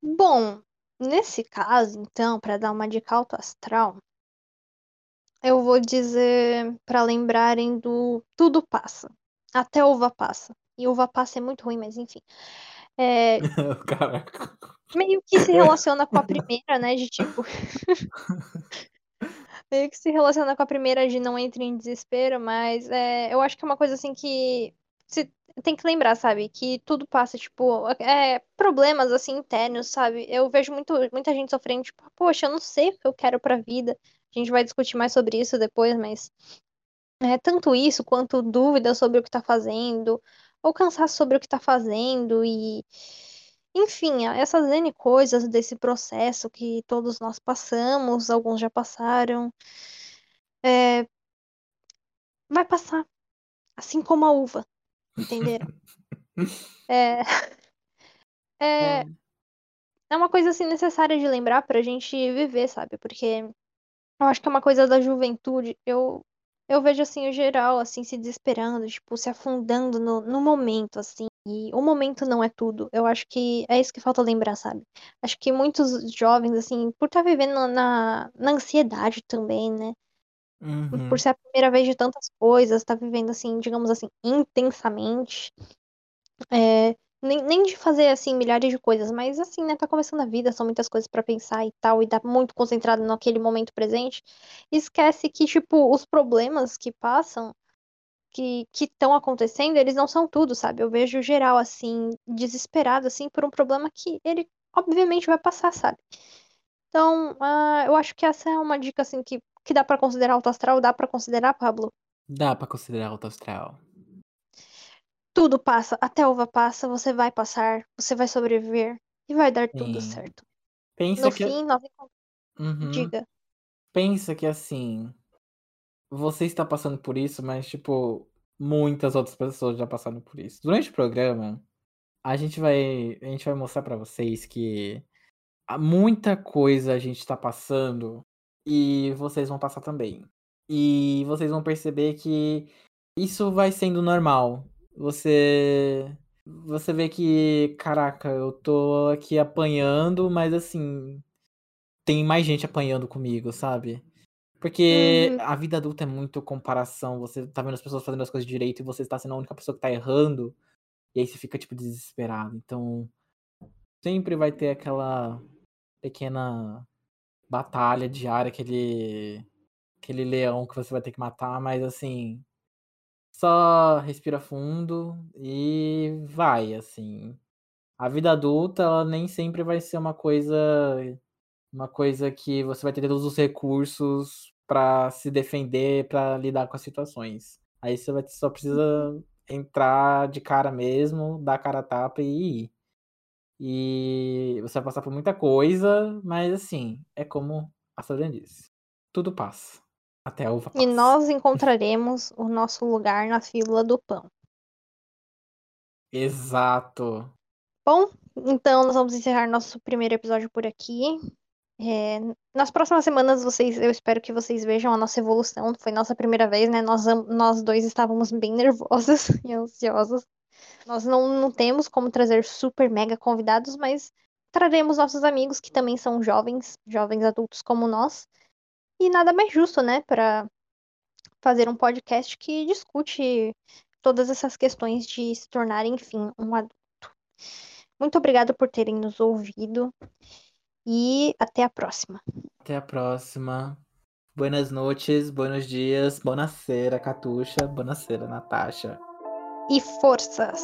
Bom, nesse caso, então, pra dar uma dica alto astral, eu vou dizer pra lembrarem do tudo passa. Até uva passa. E uva passa é muito ruim, mas enfim. É, Caraca. meio que se relaciona com a primeira, né? De tipo. meio que se relaciona com a primeira de não entre em desespero, mas é, eu acho que é uma coisa assim que se tem que lembrar, sabe? Que tudo passa, tipo, é, problemas assim internos, sabe? Eu vejo muito, muita gente sofrendo, tipo, poxa, eu não sei o que eu quero pra vida. A gente vai discutir mais sobre isso depois, mas é tanto isso quanto dúvida sobre o que tá fazendo, ou cansaço sobre o que tá fazendo e enfim, essas N coisas desse processo que todos nós passamos, alguns já passaram, é, vai passar, assim como a uva, entenderam? É, é, é uma coisa assim necessária de lembrar pra gente viver, sabe? Porque eu acho que é uma coisa da juventude. Eu, eu vejo assim o geral assim se desesperando, tipo, se afundando no, no momento, assim. E o momento não é tudo. Eu acho que é isso que falta lembrar, sabe? Acho que muitos jovens, assim, por estar vivendo na, na ansiedade também, né? Uhum. Por ser a primeira vez de tantas coisas, tá vivendo assim, digamos assim, intensamente. É, nem, nem de fazer assim milhares de coisas, mas assim, né, tá começando a vida, são muitas coisas pra pensar e tal, e tá muito concentrado naquele momento presente. Esquece que, tipo, os problemas que passam, que estão acontecendo, eles não são tudo, sabe? Eu vejo geral assim, desesperado assim por um problema que ele obviamente vai passar, sabe? Então, ah, eu acho que essa é uma dica assim que que dá pra considerar alto astral, dá pra considerar, Pablo. Dá pra considerar alto astral. Tudo passa, até a uva passa, você vai passar, você vai sobreviver e vai dar tudo Sim. certo. Pensa No que. fim, nós. Uhum. Diga. Pensa que assim. Você está passando por isso, mas, tipo, muitas outras pessoas já passaram por isso. Durante o programa, a gente vai. A gente vai mostrar pra vocês que muita coisa a gente tá passando e vocês vão passar também. E vocês vão perceber que isso vai sendo normal. Você. Você vê que, caraca, eu tô aqui apanhando, mas assim. Tem mais gente apanhando comigo, sabe? Porque Uhum. a vida adulta é muito comparação. Você tá vendo as pessoas fazendo as coisas direito e você está sendo a única pessoa que tá errando. E aí você fica, tipo, desesperado. Então. Sempre vai ter aquela pequena batalha diária, aquele. aquele leão que você vai ter que matar, mas assim. Só respira fundo e vai, assim. A vida adulta, ela nem sempre vai ser uma coisa. Uma coisa que você vai ter todos os recursos pra se defender, pra lidar com as situações. Aí você vai, só precisa entrar de cara mesmo, dar cara a tapa e ir. E você vai passar por muita coisa, mas assim, é como a Sabrina disse. Tudo passa. Até a uva passa. E nós encontraremos o nosso lugar na fila do pão. Exato. Bom, então nós vamos encerrar nosso primeiro episódio por aqui. É, nas próximas semanas, vocês, eu espero que vocês vejam a nossa evolução. Foi nossa primeira vez, né? Nós, nós dois estávamos bem nervosos e ansiosos. Nós não, não temos como trazer super mega convidados, mas traremos nossos amigos que também são jovens, jovens adultos como nós. E nada mais justo, né, para fazer um podcast que discute todas essas questões de se tornar, enfim, um adulto. Muito obrigada por terem nos ouvido e até a próxima. Até a próxima. Buenas noches, buenos dias, buonasera, Catuxa, buonasera, Natasha. E forças!